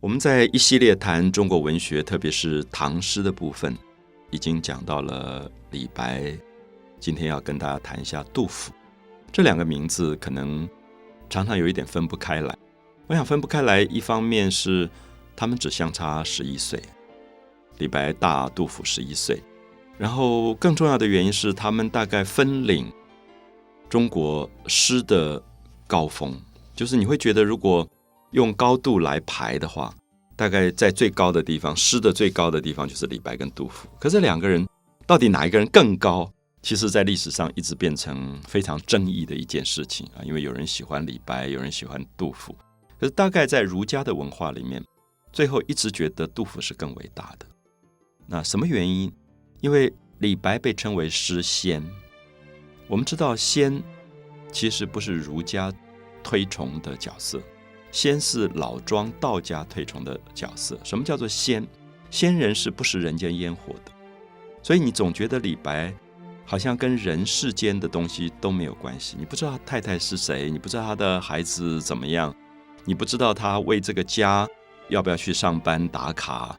我们在一系列谈中国文学，特别是唐诗的部分，已经讲到了李白。今天要跟大家谈一下杜甫。这两个名字可能常常有一点分不开来。我想分不开来，一方面是他们只相差十一岁，李白大，杜甫十一岁。然后更重要的原因是，他们大概分领中国诗的高峰。就是你会觉得，如果用高度来排的话，大概在最高的地方，诗的最高的地方就是李白跟杜甫。可是两个人到底哪一个人更高？其实，在历史上一直变成非常争议的一件事情啊。因为有人喜欢李白，有人喜欢杜甫。可是大概在儒家的文化里面，最后一直觉得杜甫是更伟大的。那什么原因？因为李白被称为诗仙。我们知道，仙其实不是儒家推崇的角色。仙是老庄道家推崇的角色。什么叫做仙？仙人是不食人间烟火的。所以你总觉得李白好像跟人世间的东西都没有关系。你不知道他太太是谁，你不知道他的孩子怎么样，你不知道他为这个家要不要去上班打卡，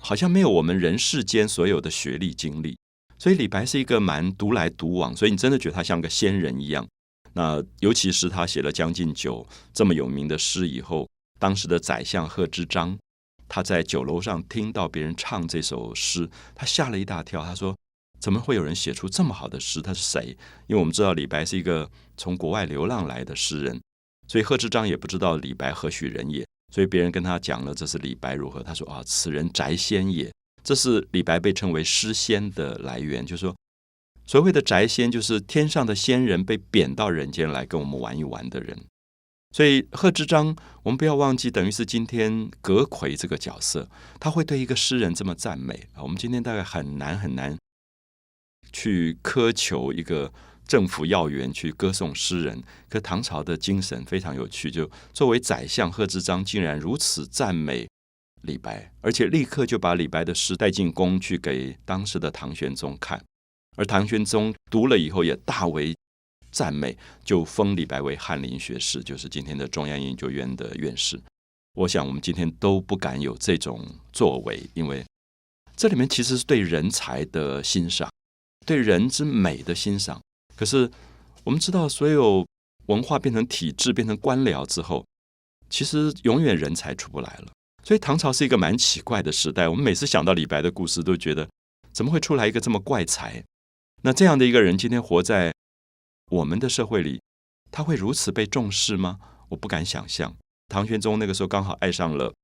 好像没有我们人世间所有的学历经历。所以李白是一个蛮独来独往，所以你真的觉得他像个仙人一样。那尤其是他写了《将进酒》这么有名的诗以后，当时的宰相贺知章，他在酒楼上听到别人唱这首诗，他吓了一大跳。他说：“怎么会有人写出这么好的诗？他是谁？”因为我们知道李白是一个从国外流浪来的诗人，所以贺知章也不知道李白何许人也。所以别人跟他讲了这是李白如何，他说：“啊，此人宅仙也。”这是李白被称为诗仙的来源，就是说。所谓的宅仙，就是天上的仙人被贬到人间来跟我们玩一玩的人。所以贺知章，我们不要忘记，等于是今天葛魁这个角色，他会对一个诗人这么赞美啊。我们今天大概很难很难去苛求一个政府要员去歌颂诗人。可唐朝的精神非常有趣，就作为宰相，贺知章竟然如此赞美李白，而且立刻就把李白的诗带进宫去给当时的唐玄宗看。而唐玄宗读了以后也大为赞美，就封李白为翰林学士，就是今天的中央研究院的院士。我想我们今天都不敢有这种作为，因为这里面其实是对人才的欣赏，对人之美的欣赏。可是我们知道，所有文化变成体制、变成官僚之后，其实永远人才出不来了。所以唐朝是一个蛮奇怪的时代。我们每次想到李白的故事，都觉得怎么会出来一个这么怪才？那这样的一个人，今天活在我们的社会里，他会如此被重视吗？我不敢想象。唐玄宗那个时候刚好爱上了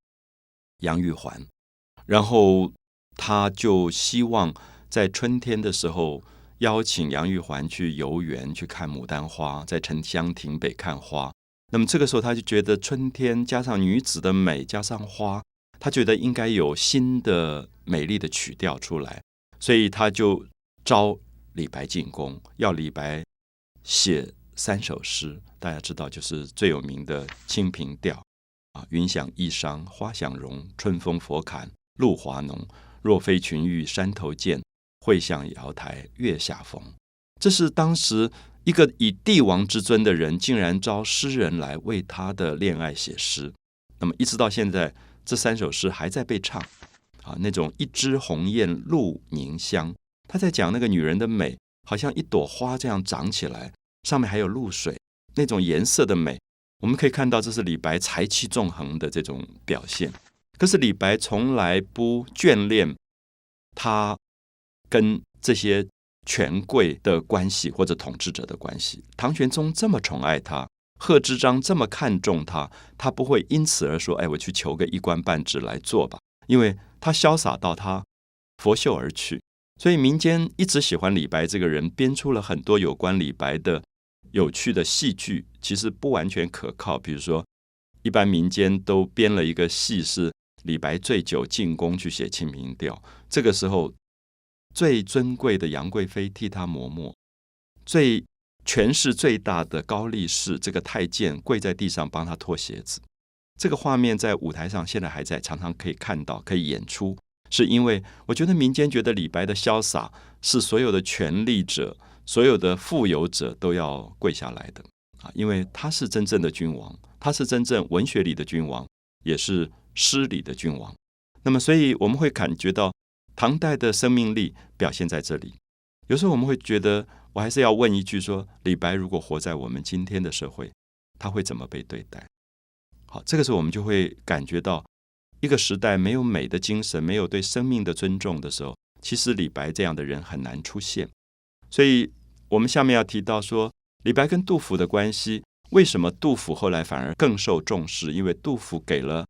杨玉环，然后他就希望在春天的时候邀请杨玉环去游园，去看牡丹花，在沉香亭北看花。那么这个时候，他就觉得春天加上女子的美，加上花，他觉得应该有新的美丽的曲调出来，所以他就招。李白进宫，要李白写三首诗，大家知道就是最有名的《清平调》啊，“云想衣裳花想容，春风拂槛露华浓。若非群玉山头见，会向瑶台月下逢。”这是当时一个以帝王之尊的人，竟然招诗人来为他的恋爱写诗。那么一直到现在，这三首诗还在被唱啊，那种一枝红艳露凝香。他在讲那个女人的美，好像一朵花这样长起来，上面还有露水，那种颜色的美，我们可以看到这是李白才气纵横的这种表现。可是李白从来不眷恋他跟这些权贵的关系或者统治者的关系。唐玄宗这么宠爱他，贺知章这么看重他，他不会因此而说：“哎，我去求个一官半职来做吧。”因为他潇洒到他拂袖而去。所以民间一直喜欢李白这个人，编出了很多有关李白的有趣的戏剧，其实不完全可靠。比如说，一般民间都编了一个戏，是李白醉酒进宫去写《清明调》，这个时候最尊贵的杨贵妃替他磨墨，最权势最大的高力士这个太监跪在地上帮他脱鞋子。这个画面在舞台上现在还在，常常可以看到，可以演出。是因为我觉得民间觉得李白的潇洒是所有的权力者、所有的富有者都要跪下来的啊，因为他是真正的君王，他是真正文学里的君王，也是诗里的君王。那么，所以我们会感觉到唐代的生命力表现在这里。有时候我们会觉得，我还是要问一句：说李白如果活在我们今天的社会，他会怎么被对待？好，这个时候我们就会感觉到，一个时代没有美的精神，没有对生命的尊重的时候，其实李白这样的人很难出现。所以，我们下面要提到说，李白跟杜甫的关系，为什么杜甫后来反而更受重视？因为杜甫给了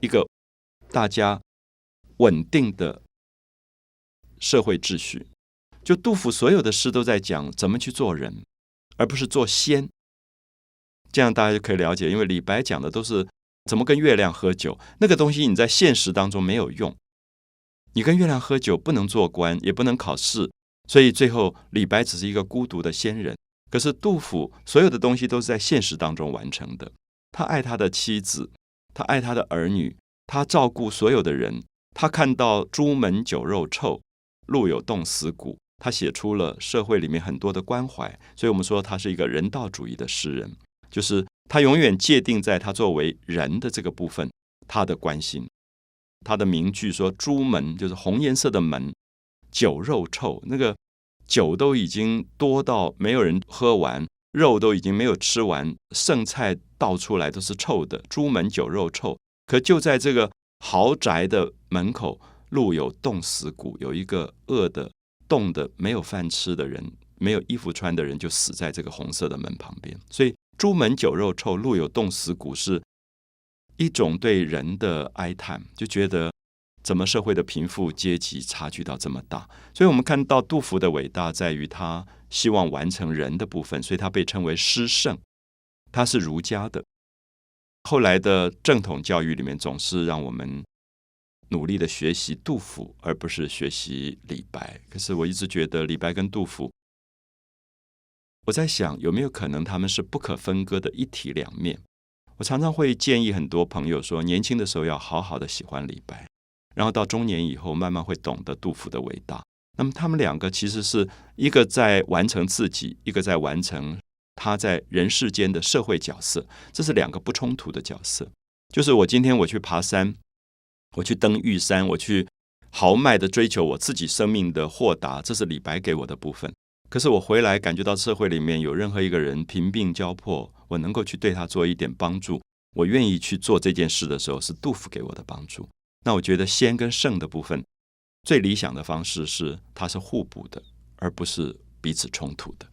一个大家稳定的社会秩序。就杜甫所有的诗都在讲怎么去做人，而不是做仙。这样大家就可以了解，因为李白讲的都是怎么跟月亮喝酒，那个东西你在现实当中没有用。你跟月亮喝酒不能做官，也不能考试，所以最后李白只是一个孤独的仙人。可是杜甫所有的东西都是在现实当中完成的。他爱他的妻子，他爱他的儿女，他照顾所有的人。他看到朱门酒肉臭，路有冻死骨。他写出了社会里面很多的关怀，所以我们说他是一个人道主义的诗人，就是他永远界定在他作为人的这个部分，他的关心。他的名句说：“朱门就是红颜色的门，酒肉臭，那个酒都已经多到没有人喝完，肉都已经没有吃完，剩菜倒出来都是臭的。朱门酒肉臭，可就在这个豪宅的门口，路有冻死骨，有一个饿的。”冻的没有饭吃的人，没有衣服穿的人，就死在这个红色的门旁边。所以“朱门酒肉臭，路有冻死骨”是一种对人的哀叹，就觉得怎么社会的贫富阶级差距到这么大。所以我们看到杜甫的伟大在于他希望完成人的部分，所以他被称为诗圣。他是儒家的，后来的正统教育里面总是让我们。努力的学习杜甫，而不是学习李白。可是我一直觉得李白跟杜甫，我在想有没有可能他们是不可分割的一体两面。我常常会建议很多朋友说，年轻的时候要好好的喜欢李白，然后到中年以后慢慢会懂得杜甫的伟大。那么他们两个其实是一个在完成自己，一个在完成他在人世间的社会角色，这是两个不冲突的角色。就是我今天我去爬山。我去登玉山，我去豪迈的追求我自己生命的豁达，这是李白给我的部分。可是我回来感觉到社会里面有任何一个人贫病交迫，我能够去对他做一点帮助，我愿意去做这件事的时候，是杜甫给我的帮助。那我觉得先跟圣的部分，最理想的方式是它是互补的，而不是彼此冲突的。